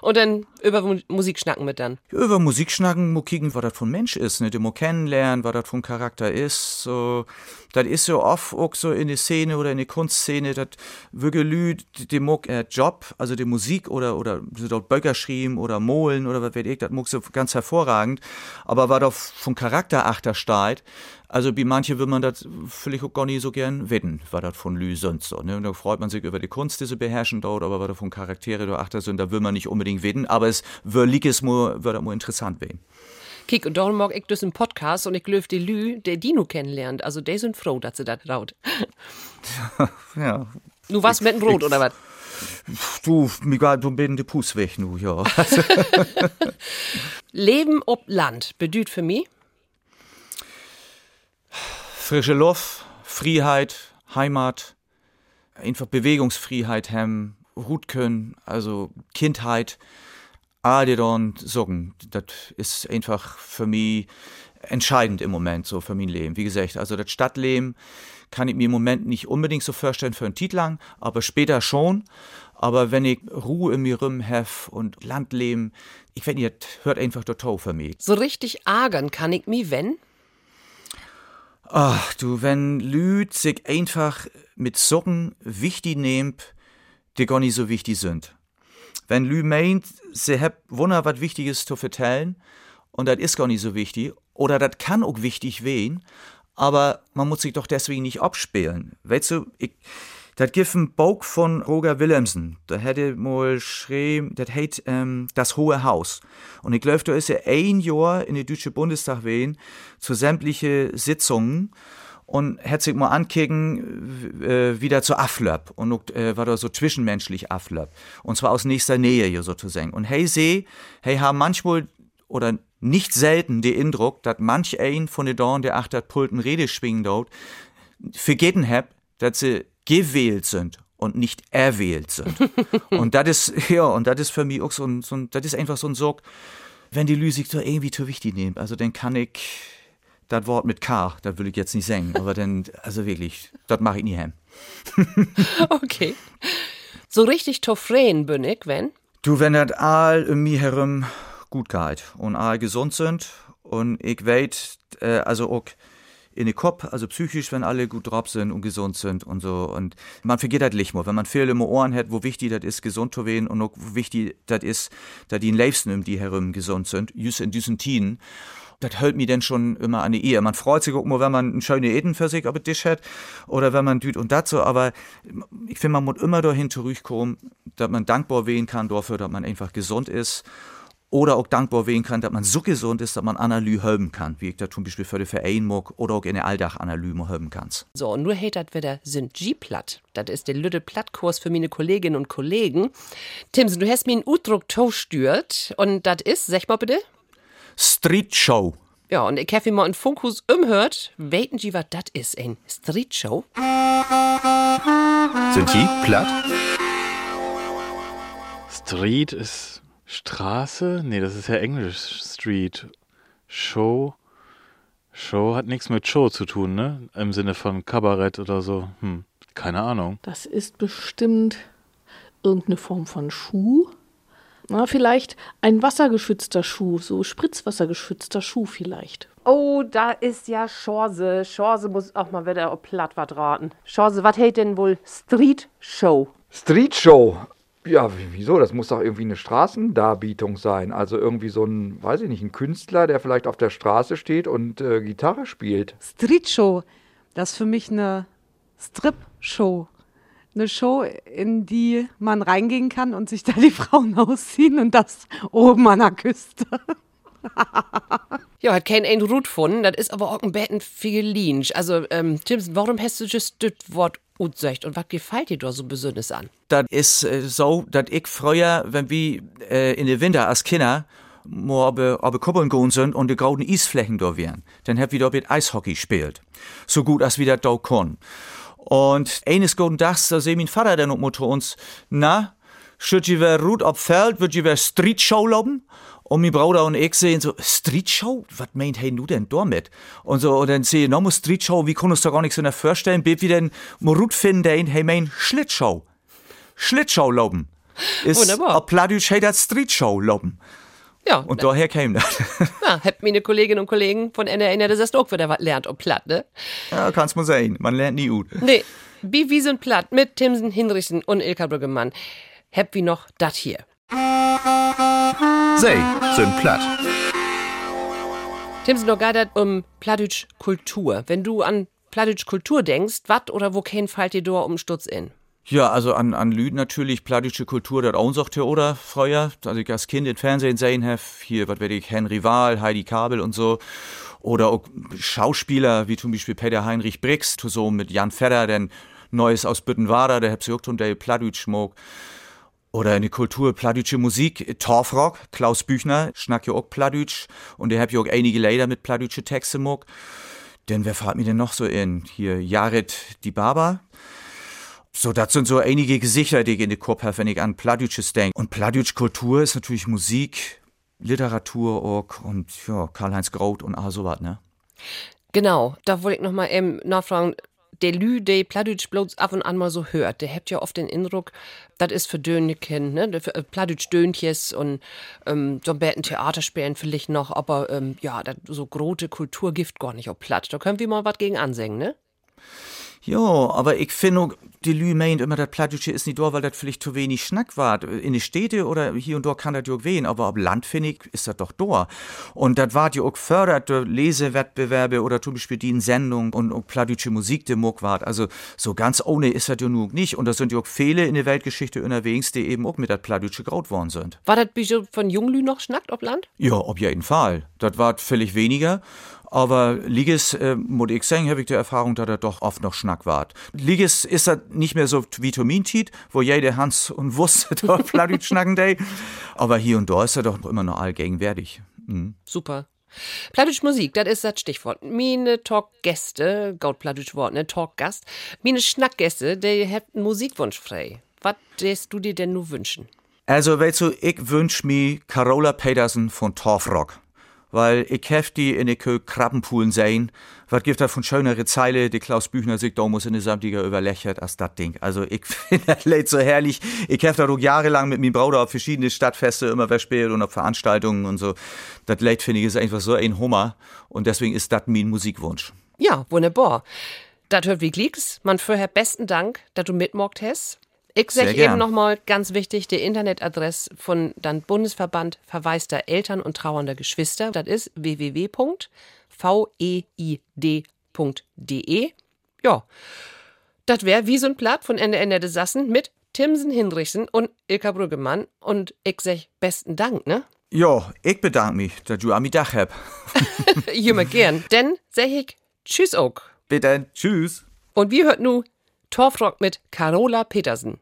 S2: Und dann über Mu- Musik schnacken mit dann.
S3: Über Musik schnacken, mal kicken, was das von Mensch ist, ne? Den mal kennenlernen, was das von Charakter ist. So, das ist so oft auch so in der Szene oder in der Kunstszene, das wirklich Lü, die mag äh, Job, also die Musik oder, oder so dort Böcker schrieben oder Molen oder was weiß ich, das mag so ganz hervorragend. Aber was da von Charakter achter steht, also wie manche will man das vielleicht auch gar nicht so gern wetten, was das von Lü sonst so. Ne? Und da freut man sich über die Kunst, die sie beherrschen dort, aber was da von Charaktere da achter sind, da will man nicht unbedingt wetten, aber es wird es nur, wird interessant werden.
S2: Kick, und darum mag ich das im Podcast und ich löf die Lü, der Dino kennenlernt. Also, die sind froh, dass sie das raut. <laughs>
S3: Ja,
S2: Nu was mit dem Brot, oder was?
S3: du, mir geht so ein bisschen die Puss weg, nu, ja. <laughs>
S2: Leben ob Land bedüht für mich.
S3: Frische Luft, Freiheit, Heimat, einfach Bewegungsfreiheit haben, Hut können, also Kindheit, Adedon sagen, das ist einfach für mich entscheidend im Moment so für mein Leben. Wie gesagt, also das Stadtleben kann ich mir im Moment nicht unbedingt so vorstellen für einen Titel lang, aber später schon. Aber wenn ich Ruhe in mir rum habe und Landleben, ich weiß nicht, hört einfach total für mich.
S2: So richtig ärgern kann ich mich, wenn?
S3: Ach du, wenn Lüd sich einfach mit Socken wichtig nehmt, die gar nicht so wichtig sind. Wenn Lü meint, sie hat wunder was Wichtiges zu vertellen und das ist gar nicht so wichtig oder das kann auch wichtig wehen, aber man muss sich doch deswegen nicht abspielen. Weißt du, ich, das gibt ein Buch von Roger Willemsen. Da hätte mal geschrieben, das heißt ähm, Das Hohe Haus. Und ich glaube, da ist er ein Jahr in den Deutschen Bundestag wehen zu sämtliche Sitzungen und hat sich mal ankicken, äh, wieder zu Aflöp und äh, war da so zwischenmenschlich Aflöp. Und zwar aus nächster Nähe hier sozusagen. Und hey seh, hey haben manchmal oder nicht selten den Eindruck, dass manch ein von den Dorn der achter Pulten Rede schwingen dort, vergeten hab, dass sie gewählt sind und nicht erwählt sind. <laughs> und das ist, ja, und das ist für mich auch so ein, so ein das ist einfach so ein Sorg, wenn die Lüsig so irgendwie zu wichtig nehmen. Also dann kann ich das Wort mit K, das will ich jetzt nicht sagen, aber dann, also wirklich, das mache ich nie heim. <laughs>
S2: okay. So richtig toffreen bin ich, wenn?
S3: Du, wenn das all um mich herum gut geht und all gesund sind und ich weiß, äh, also auch in den Kopf, also psychisch, wenn alle gut drauf sind und gesund sind und so. Und man vergeht halt nicht mehr, wenn man viel im Ohren hat, wo wichtig das ist, gesund zu werden und wo wichtig das ist, dass die Leibsten um die herum gesund sind, just in diesen Tiden das hält mich denn schon immer an die Ehe. Man freut sich auch immer, wenn man ein schöne Eden für sich auf den Tisch hat oder wenn man düt und so, aber ich finde, man muss immer dahin zurückkommen, dass man dankbar wehen kann dafür, dass man einfach gesund ist oder auch dankbar wehen kann, dass man so gesund ist, dass man Analyse helfen kann, wie ich das zum Beispiel für die Verein mag oder auch in der Alldach-Analyse helfen kann.
S2: So, und nur hatert wieder sind G-Platt. Das ist der Lütte Plattkurs für meine Kolleginnen und Kollegen. Timsen, du hast mir einen Udruck stürt und das ist, sag mal bitte?
S3: Street Show.
S2: Ja, und ich habe mal einen Funkus umhört. Weten Sie, was das ist, ein Street Show?
S1: Sind die platt?
S6: Street ist Straße? Nee, das ist ja Englisch. Street. Show. Show hat nichts mit Show zu tun, ne? Im Sinne von Kabarett oder so. Hm, keine Ahnung.
S7: Das ist bestimmt irgendeine Form von Schuh. Na, vielleicht ein wassergeschützter Schuh, so spritzwassergeschützter Schuh vielleicht.
S2: Oh, da ist ja Chance. Chance muss auch mal wieder auf platt was raten. Chance, was hält denn wohl Street Show?
S8: Street Show? Ja, wieso? Das muss doch irgendwie eine Straßendarbietung sein. Also irgendwie so ein, weiß ich nicht, ein Künstler, der vielleicht auf der Straße steht und äh, Gitarre spielt.
S9: Street Show, das ist für mich eine Strip-Show eine Show, in die man reingehen kann und sich da die Frauen <laughs> ausziehen und das oben an der Küste.
S2: ja, hat kein ein Rut gefunden, das ist aber auch ein Betten viel Also, ähm, Timson, warum hast du just das Wort gesagt und was gefällt dir da so besonders an?
S3: Das ist äh, so, dass ich früher, wenn wir äh, in den Winter als Kinder mal aber, aber Kuppeln gehen sind und die grauen Eisflächen da wären, dann hab wir da mit Eishockey gespielt. So gut, als wir das da können. Und eines guten Tages, da seh mein Vater dann und uns, na, schütt je wer Rut auf Feld, wird je wer Street Show loben? Und mein Bruder und ich sehen so, Street Show? Was meint hey du denn damit? Und so, und dann sehen nochmal Street Show, wie kann uns da gar nichts so vorstellen, wie wir denn Rut finden, hey mein Schlittshow. Schlittshow loben. Ist
S2: Wunderbar.
S3: Auf Pladütsch hey das Street Show loben.
S2: Ja.
S3: Und daher käme das.
S2: Ja, habt meine Kolleginnen und Kollegen von NRN, das ist auch wieder was lernt ob platt, ne?
S3: Ja, kann's mal sein. Man lernt nie gut.
S2: Nee, wie wir sind platt mit Timsen Hinrichsen und Ilka Brüggemann. Habt wie noch dat hier.
S1: Sei sind platt.
S2: Timsen noch geidert um Plattdeutsch Kultur. Wenn du an Plattdeutsch Kultur denkst, wat oder wo kein fällt dir da um Stutz in?
S3: Ja, also an, an Lüd natürlich, plattdeutsche Kultur, das auch sagt oder früher, als ich als Kind im Fernsehen sehen habe, hier, was weiß ich, Henry Wahl, Heidi Kabel und so. Oder auch Schauspieler, wie zum Beispiel Peter Heinrich Brix, so mit Jan Fedder, der Neues aus Büttenwader, der hat sich auch der Plattdeutsch mag. Oder in die Kultur, plattdeutsche Musik, Torfrock, Klaus Büchner, schnack ja auch Plattdeutsch. Und der hab ja auch einige Lieder mit plattdeutsche Texte mag. Denn wer fahrt mir denn noch so in? Hier, Jared die Barber So, das sind so einige Gesichter, die ich in den Kopf habe, wenn ich an Pladütsches denke. Und Pladütsch Kultur ist natürlich Musik, Literatur auch und ja, Karl-Heinz Groth und all sowas, ne?
S2: Genau, da wollte ich noch mal eben nachfragen. Der Lü, der Pladütsch bloß ab und an mal so hört, der habt ja oft den Eindruck, das ist für Döneken, ne? Äh, Pladütsch Döntjes und ähm, so ein bisschen Theaterspielen vielleicht noch, aber ähm, ja, so große Kultur gibt gar nicht auf Platt. Da können wir mal was gegen ansingen, ne?
S3: Ja, aber ich finde, die Lü meint immer, das Plattdeutsche ist nicht da, weil das vielleicht zu wenig Schnack war. In den Städte oder hier und da kann das ja wehen, aber auf Land, finde ich, ist das doch da. Und das war ja auch fördert durch Lesewettbewerbe oder zum Beispiel die Sendung und auch Plattdeutsche Musik, die Muck war. Also so ganz ohne ist das ja nur nicht. Und das sind ja auch viele in der Weltgeschichte unterwegs, die eben auch mit das Plattdeutsche graut worden sind.
S2: War das Bijou von Junglü noch schnackt auf Land?
S3: Ja, auf jeden Fall. Das war völlig weniger. Aber Liges, äh, muss ich sagen, habe ich die Erfahrung, dass er doch oft noch Schnack wart. Liges ist das nicht mehr so Vitamintit, wo jeder Hans und wusste, <laughs> da Plattdeutsch schnacken day. Aber hier und da ist er doch immer noch allgegenwärtig. Mhm.
S2: Super. Plattdeutsch Musik, das ist das Stichwort. Mine Talkgäste, Gaut Plattdeutsch Wort, ne, Talkgast. Mine Schnackgäste, die haben einen Musikwunsch frei. Was lässt du dir denn nur wünschen?
S3: Also, weißt du, ich wünsch mir Carola Petersen von Torfrock weil ich hef die in de Krabbenpoolen sehen. Was gibt da von schönere Zeile, die Klaus Büchner sich da muss in der Samtiger überlächert als das Ding. Also ich <laughs> finde das Lied so herrlich. Ich hef da doch jahrelang mit meinem Bruder auf verschiedene Stadtfeste immer verspielt und auf Veranstaltungen und so. Das Lied finde ich ist einfach so ein Hummer und deswegen ist das mein Musikwunsch.
S2: Ja, wunderbar. Das hört wie Glicks. Man vorher besten Dank, dass du mitmockt hast. Ich sage eben nochmal ganz wichtig, die Internetadresse von dann Bundesverband verwaister Eltern und trauernder Geschwister. Das ist www.veid.de. Ja, das wäre wie so ein Blatt von Ende Ende des Sassen mit Timsen Hinrichsen und Ilka Brüggemann. Und ich sag besten Dank, ne?
S3: Ja, ich bedanke mich, dass du am Dach hab.
S2: Jümmer gern. Denn sag ich Tschüss auch.
S3: Bitte, tschüss.
S2: Und wie hört nu Torfrock mit Carola Petersen.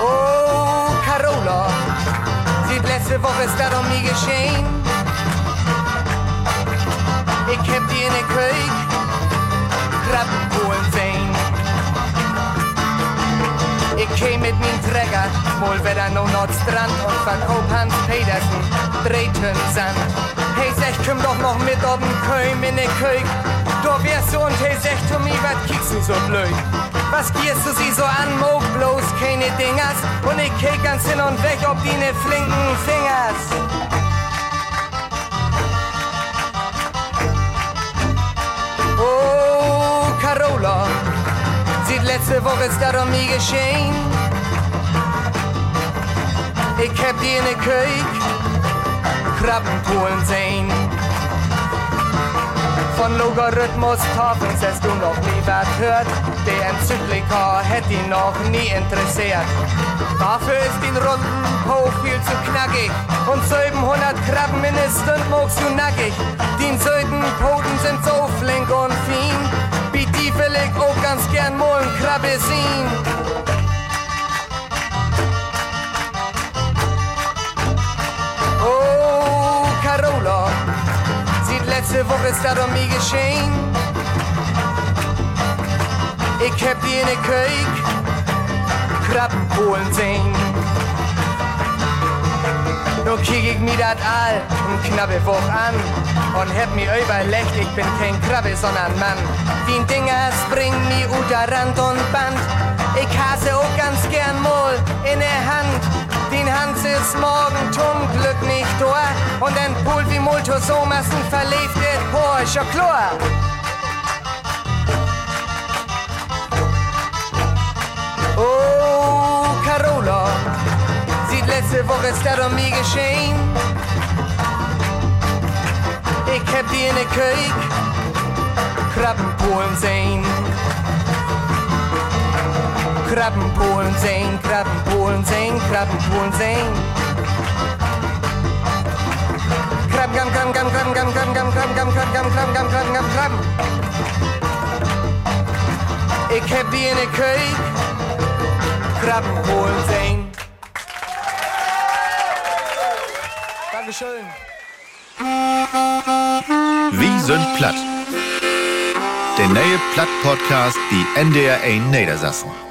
S10: Oh, Carola, seit letzte Woche ist das um mich geschehen. Ich hab die in der Küche Krabben holen sehen. Ich käm mit min Träger, wohl wieder no Nordstrand und verkauf Hans Petersen, Drehten Sand. Hey, sech, komm doch noch mit ob'n Köim in de Köig. Du wärst so und hey, sech, mi, wat kiekst du so blöd? Was gierst du sie so an, Mo, bloß keine Dingers? Und ich kick ganz hin und weg, ob die ne flinken Fingers. Oh, Carola, sieht letzte Woche ist da um mir geschehen. Ich hab die in de Köig Krabbenpoolen sehen. Von Logarithmus Tafeln hast du noch nie was hört. Der Enzyklika hätte ihn noch nie interessiert. Dafür ist den runden Po viel zu knackig. Und 700 Krabben in der Stund magst du nackig. Die Süden Poten sind so flink und fein. Wie die will ich auch ganz gern mal Krabbe sehen. Letzte Woche ist das um mich geschehen. Ich hab die in der Küche Krabbenpolen sehen. Nur kiek ich mir dat all und knappe Woch an und hab mir überlegt, ich bin kein Krabbe, sondern Mann. Die Dinger springen mir unter Rand und Band. Ich hasse auch ganz gern mal in der Hand. Den Hans ist morgen zum Glück nicht da. Und ein Pool wie Multo so massen verlebt ist ja klar. Oh, Carola, sieht letzte Woche ist das um mich geschehen. Ich hab die in der Küche Krabbenpolen sehen. Krabbenpolen sehen, Krabbenpolen sehen, Krabbenpolen sehen. Krabben, Krabben, Krabben, Krabben, Krabben, Krabben, Krabben, Krabben, Krabben, Krabben, Krabben, Krabben, Krabben, Krabben, Krabben. Ich hab die in der Küche Krabbenpolen sehen. Dankeschön.
S1: Wie sind platt? Der neue Platt-Podcast, die NDR 1 Niedersassen.